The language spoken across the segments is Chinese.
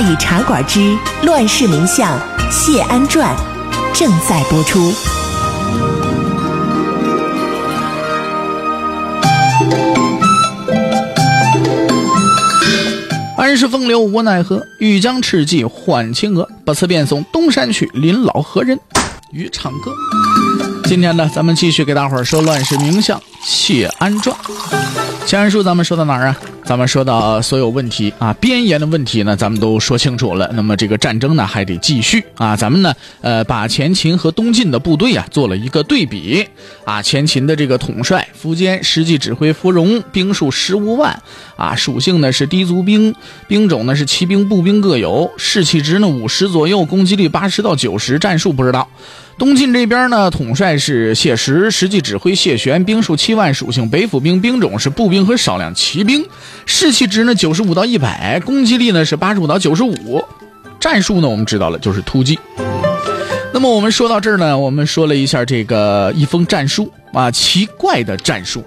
大禹茶馆之乱世名相谢安传正在播出。安世风流无奈何，欲将赤骥换青鹅。不辞便送东山去，临老何人与唱歌？今天呢，咱们继续给大伙儿说乱世名相谢安传。前文书咱们说到哪儿啊？咱们说到所有问题啊，边沿的问题呢，咱们都说清楚了。那么这个战争呢，还得继续啊。咱们呢，呃，把前秦和东晋的部队啊做了一个对比啊。前秦的这个统帅苻坚，实际指挥芙蓉，兵数十五万啊，属性呢是低足兵，兵种呢是骑兵、步兵各有，士气值呢五十左右，攻击力八十到九十，战术不知道。东晋这边呢，统帅是谢石，实际指挥谢玄，兵数七万，属性北府兵，兵种是步兵和少量骑兵，士气值呢九十五到一百，攻击力呢是八十五到九十五，战术呢我们知道了就是突击。那么我们说到这儿呢，我们说了一下这个一封战书啊，奇怪的战术。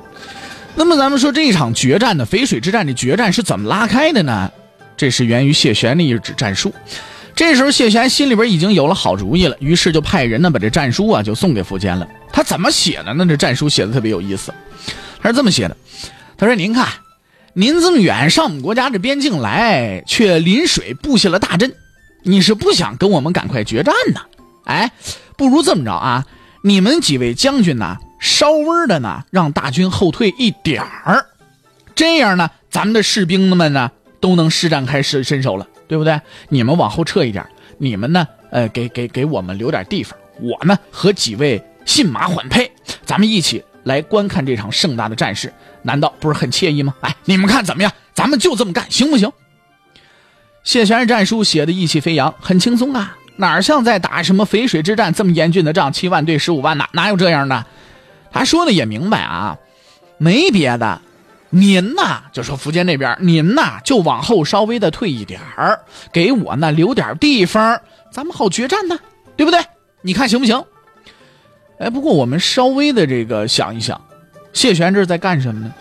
那么咱们说这一场决战的淝水之战的决战是怎么拉开的呢？这是源于谢玄的一纸战书。这时候谢玄心里边已经有了好主意了，于是就派人呢把这战书啊就送给苻坚了。他怎么写的呢？这战书写的特别有意思，他是这么写的：他说：“您看，您这么远上我们国家这边境来，却临水布下了大阵，你是不想跟我们赶快决战呢？哎，不如这么着啊，你们几位将军呢，稍微的呢让大军后退一点儿，这样呢，咱们的士兵们呢都能施展开身身手了。”对不对？你们往后撤一点，你们呢？呃，给给给我们留点地方。我呢和几位信马缓配，咱们一起来观看这场盛大的战事，难道不是很惬意吗？哎，你们看怎么样？咱们就这么干，行不行？谢玄战书写的意气飞扬，很轻松啊，哪像在打什么淝水之战这么严峻的仗，七万对十五万哪哪有这样的？他说的也明白啊，没别的。您呐，就说苻坚那边，您呐就往后稍微的退一点儿，给我呢留点地方，咱们好决战呢，对不对？你看行不行？哎，不过我们稍微的这个想一想，谢玄这在干什么呢？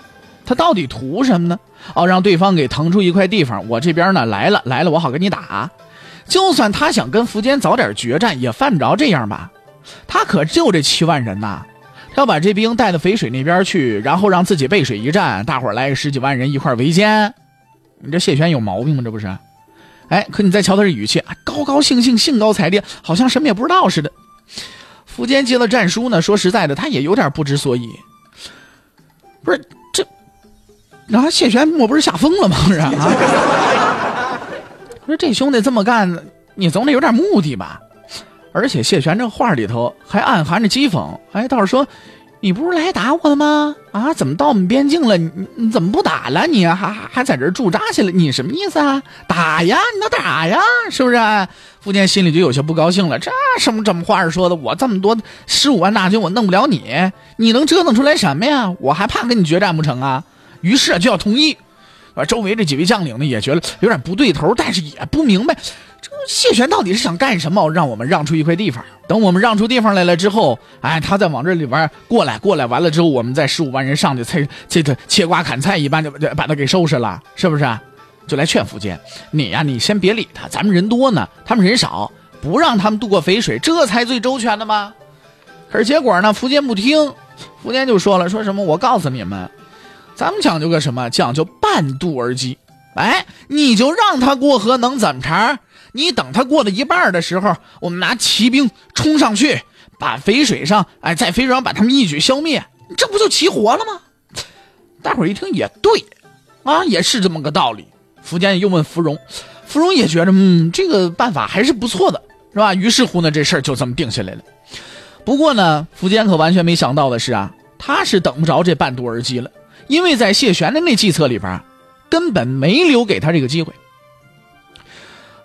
他到底图什么呢？哦，让对方给腾出一块地方，我这边呢来了来了，我好跟你打。就算他想跟苻坚早点决战，也犯不着这样吧？他可就这七万人呐。要把这兵带到淝水那边去，然后让自己背水一战，大伙儿来个十几万人一块围歼，你这谢玄有毛病吗？这不是？哎，可你再瞧他这语气，高高兴兴、兴高采烈，好像什么也不知道似的。苻坚接了战书呢，说实在的，他也有点不知所以。不是这，然后谢玄莫不是吓疯了吗？不是啊？说这兄弟这么干，你总得有点目的吧？而且谢玄这话里头还暗含着讥讽，哎，倒是说，你不是来打我的吗？啊，怎么到我们边境了？你你怎么不打了？你还还在这驻扎去了？你什么意思啊？打呀，你倒打呀，是不是？苻坚心里就有些不高兴了。这什么这么话说的？我这么多十五万大军，我弄不了你，你能折腾出来什么呀？我还怕跟你决战不成啊？于是就要同意。而周围这几位将领呢，也觉得有点不对头，但是也不明白。这谢玄到底是想干什么？让我们让出一块地方，等我们让出地方来了之后，哎，他再往这里边过来，过来完了之后，我们再十五万人上去，才这个切瓜砍菜一般就把他给收拾了，是不是？就来劝苻坚，你呀，你先别理他，咱们人多呢，他们人少，不让他们渡过淝水，这才最周全的吗？可是结果呢，苻坚不听，苻坚就说了，说什么？我告诉你们，咱们讲究个什么？讲究半渡而击。哎，你就让他过河，能怎么着？你等他过了一半的时候，我们拿骑兵冲上去，把肥水上，哎，在肥水上把他们一举消灭，这不就齐活了吗？大伙一听也对，啊，也是这么个道理。苻坚又问芙蓉，芙蓉也觉得，嗯，这个办法还是不错的，是吧？于是乎呢，这事儿就这么定下来了。不过呢，苻坚可完全没想到的是啊，他是等不着这半渡而击了，因为在谢玄的那计策里边，根本没留给他这个机会。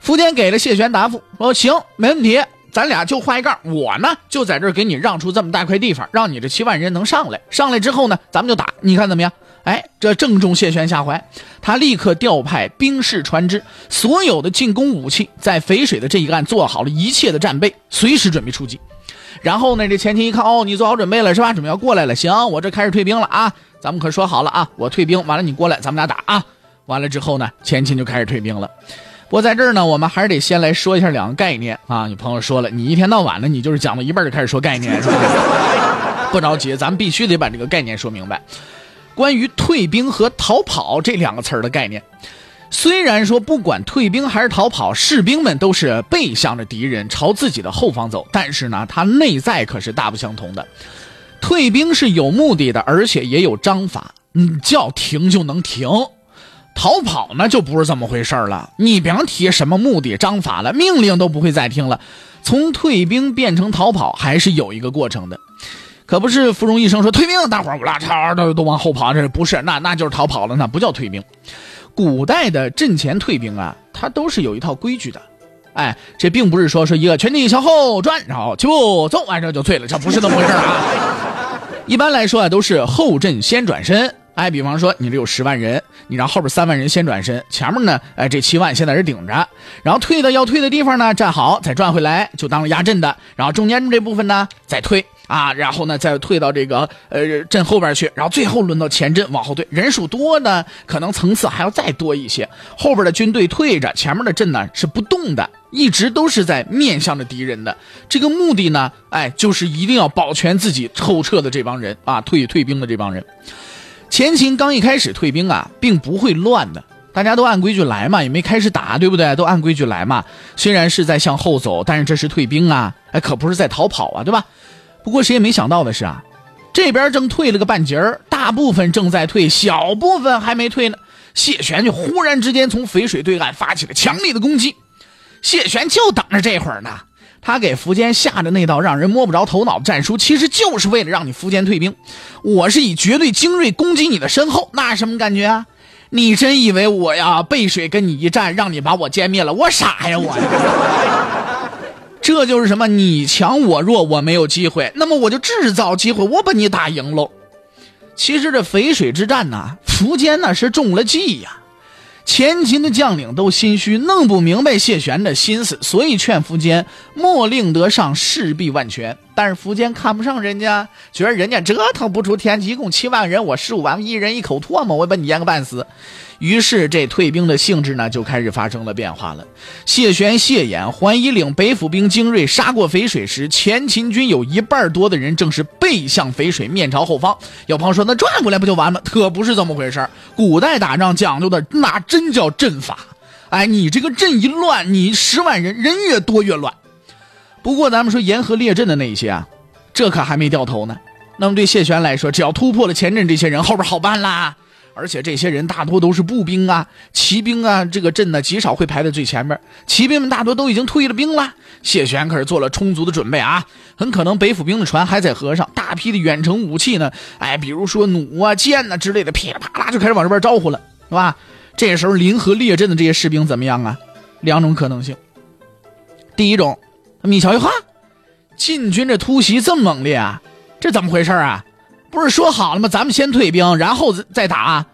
苻坚给了谢玄答复说：“行，没问题，咱俩就画一杠。我呢就在这儿给你让出这么大块地方，让你这七万人能上来。上来之后呢，咱们就打，你看怎么样？”哎，这正中谢玄下怀，他立刻调派兵士、船只，所有的进攻武器，在淝水的这一岸做好了一切的战备，随时准备出击。然后呢，这前秦一看，哦，你做好准备了是吧？准备要过来了，行，我这开始退兵了啊！咱们可说好了啊，我退兵完了，你过来，咱们俩打啊！完了之后呢，前秦就开始退兵了。不过在这儿呢，我们还是得先来说一下两个概念啊。有朋友说了，你一天到晚的，你就是讲到一半就开始说概念，是吧？不着急，咱们必须得把这个概念说明白。关于退兵和逃跑这两个词儿的概念，虽然说不管退兵还是逃跑，士兵们都是背向着敌人朝自己的后方走，但是呢，它内在可是大不相同的。退兵是有目的的，而且也有章法，嗯，叫停就能停；逃跑呢就不是这么回事了，你甭提什么目的、章法了，命令都不会再听了。从退兵变成逃跑，还是有一个过程的。可不是芙蓉一生说退兵，大伙儿啦嚓都都往后跑，这不是那那就是逃跑了，那不叫退兵。古代的阵前退兵啊，它都是有一套规矩的。哎，这并不是说是一个全体向后转，然后起步走，完这就退了，这不是那么回事啊。一般来说啊，都是后阵先转身。哎，比方说你这有十万人，你让后边三万人先转身，前面呢，哎，这七万现在是顶着，然后退的要退的地方呢站好，再转回来就当压阵的，然后中间这部分呢再退。啊，然后呢，再退到这个呃阵后边去，然后最后轮到前阵往后退。人数多呢，可能层次还要再多一些。后边的军队退着，前面的阵呢是不动的，一直都是在面向着敌人的。这个目的呢，哎，就是一定要保全自己后撤的这帮人啊，退退兵的这帮人。前秦刚一开始退兵啊，并不会乱的，大家都按规矩来嘛，也没开始打，对不对？都按规矩来嘛。虽然是在向后走，但是这是退兵啊，哎，可不是在逃跑啊，对吧？不过谁也没想到的是啊，这边正退了个半截儿，大部分正在退，小部分还没退呢。谢玄就忽然之间从淝水对岸发起了强烈的攻击，谢玄就等着这会儿呢。他给苻坚下的那道让人摸不着头脑的战书，其实就是为了让你苻坚退兵。我是以绝对精锐攻击你的身后，那什么感觉啊？你真以为我呀背水跟你一战，让你把我歼灭了？我傻呀我！这就是什么？你强我弱，我没有机会，那么我就制造机会，我把你打赢喽。其实这淝水之战呢，苻坚那是中了计呀。前秦的将领都心虚，弄不明白谢玄的心思，所以劝苻坚莫令得上，势必万全。但是苻坚看不上人家，觉得人家折腾不出天，一共七万人，我十五万，一人一口唾沫，我把你淹个半死。于是，这退兵的性质呢，就开始发生了变化了。谢玄、谢衍、桓伊领北府兵精锐杀过淝水时，前秦军有一半多的人正是背向淝水，面朝后方。有朋友说，那转过来不就完了？可不是这么回事古代打仗讲究的那真叫阵法。哎，你这个阵一乱，你十万人人越多越乱。不过，咱们说沿河列阵的那一些啊，这可还没掉头呢。那么对谢玄来说，只要突破了前阵这些人，后边好办啦。而且这些人大多都是步兵啊、骑兵啊，这个阵呢极少会排在最前面。骑兵们大多都已经退了兵了。谢玄可是做了充足的准备啊，很可能北府兵的船还在河上，大批的远程武器呢，哎，比如说弩啊、箭呐之类的，噼里啪啦就开始往这边招呼了，是吧？这时候临河列阵的这些士兵怎么样啊？两种可能性。第一种，米乔一哈，晋军这突袭这么猛烈啊，这怎么回事啊？不是说好了吗？咱们先退兵，然后再再打。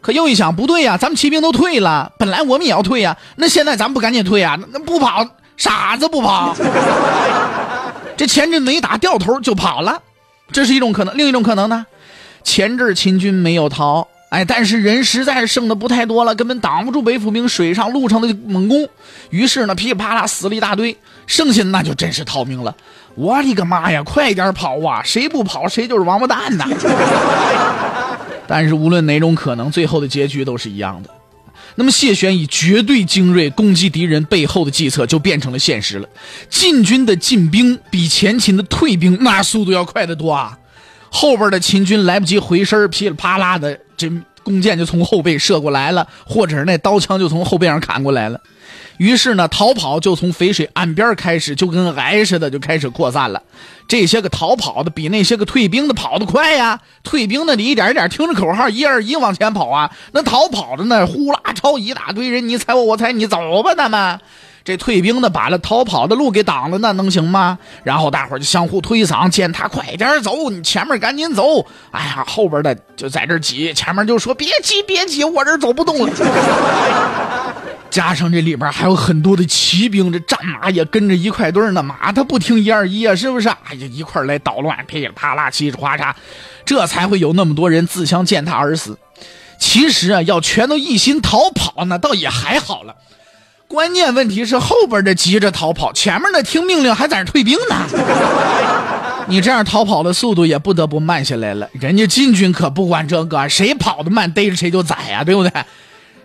可又一想，不对呀，咱们骑兵都退了，本来我们也要退呀。那现在咱们不赶紧退啊？那不跑，傻子不跑。这前阵没打，掉头就跑了，这是一种可能。另一种可能呢？前阵秦军没有逃，哎，但是人实在是剩的不太多了，根本挡不住北府兵水上、路上的猛攻。于是呢，噼里啪啦死了一大堆，剩下的那就真是逃命了。我的个妈呀！快点跑啊！谁不跑，谁就是王八蛋呐！但是无论哪种可能，最后的结局都是一样的。那么谢玄以绝对精锐攻击敌人背后的计策就变成了现实了。晋军的进兵比前秦的退兵那速度要快得多啊！后边的秦军来不及回身，噼里啪啦的这弓箭就从后背射过来了，或者是那刀枪就从后背上砍过来了。于是呢，逃跑就从淝水岸边开始，就跟癌似的就开始扩散了。这些个逃跑的比那些个退兵的跑得快呀！退兵的你一点一点听着口号，一二一往前跑啊！那逃跑的呢，呼啦超一大堆人，你踩我，我踩你，走吧，咱们。这退兵的把那逃跑的路给挡了，那能行吗？然后大伙就相互推搡，见他快点走，你前面赶紧走。哎呀，后边的就在这挤，前面就说别挤，别挤，我这走不动了。加上这里边还有很多的骑兵，这战马也跟着一块堆呢。马他不听一二一啊，是不是？哎呀，一块来捣乱，噼里啪啦，叽里哗嚓，这才会有那么多人自相践踏而死。其实啊，要全都一心逃跑，那倒也还好了。关键问题是后边的急着逃跑，前面的听命令还在那退兵呢。你这样逃跑的速度也不得不慢下来了。人家禁军可不管这个，谁跑得慢，逮着谁就宰呀，对不对？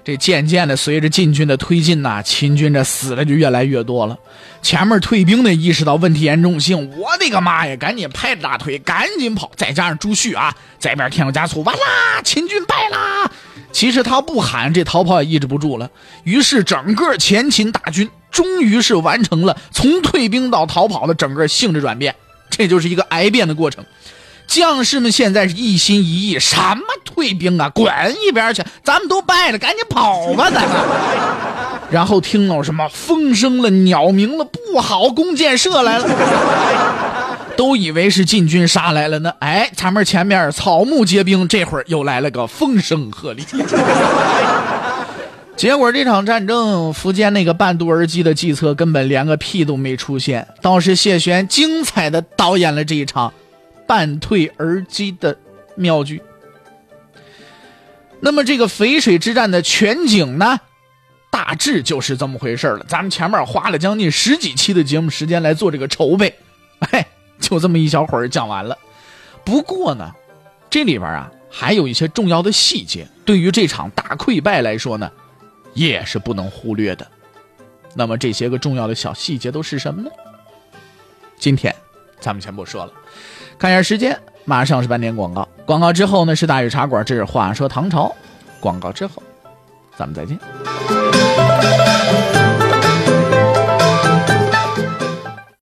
这渐渐的随着晋军的推进呐，秦军这死的就越来越多了。前面退兵的意识到问题严重性，我的个妈呀，赶紧拍着大腿赶紧跑。再加上朱旭啊，在边添油加醋，完啦，秦军败啦。其实他不喊，这逃跑也抑制不住了。于是整个前秦大军终于是完成了从退兵到逃跑的整个性质转变，这就是一个癌变的过程。将士们现在是一心一意，什么退兵啊，滚一边去！咱们都败了，赶紧跑吧，咱们。然后听到什么风声了、鸟鸣了，不好，弓箭射来了。都以为是晋军杀来了呢，哎，前面前面草木皆兵，这会儿又来了个风声鹤唳。结果这场战争，苻坚那个半渡而击的计策根本连个屁都没出现，倒是谢玄精彩的导演了这一场半退而击的妙句。那么这个淝水之战的全景呢，大致就是这么回事了。咱们前面花了将近十几期的节目时间来做这个筹备，哎。就这么一小会儿讲完了，不过呢，这里边啊还有一些重要的细节，对于这场大溃败来说呢，也是不能忽略的。那么这些个重要的小细节都是什么呢？今天咱们先不说了，看一下时间，马上是半点广告，广告之后呢是大禹茶馆，这是话说唐朝，广告之后，咱们再见。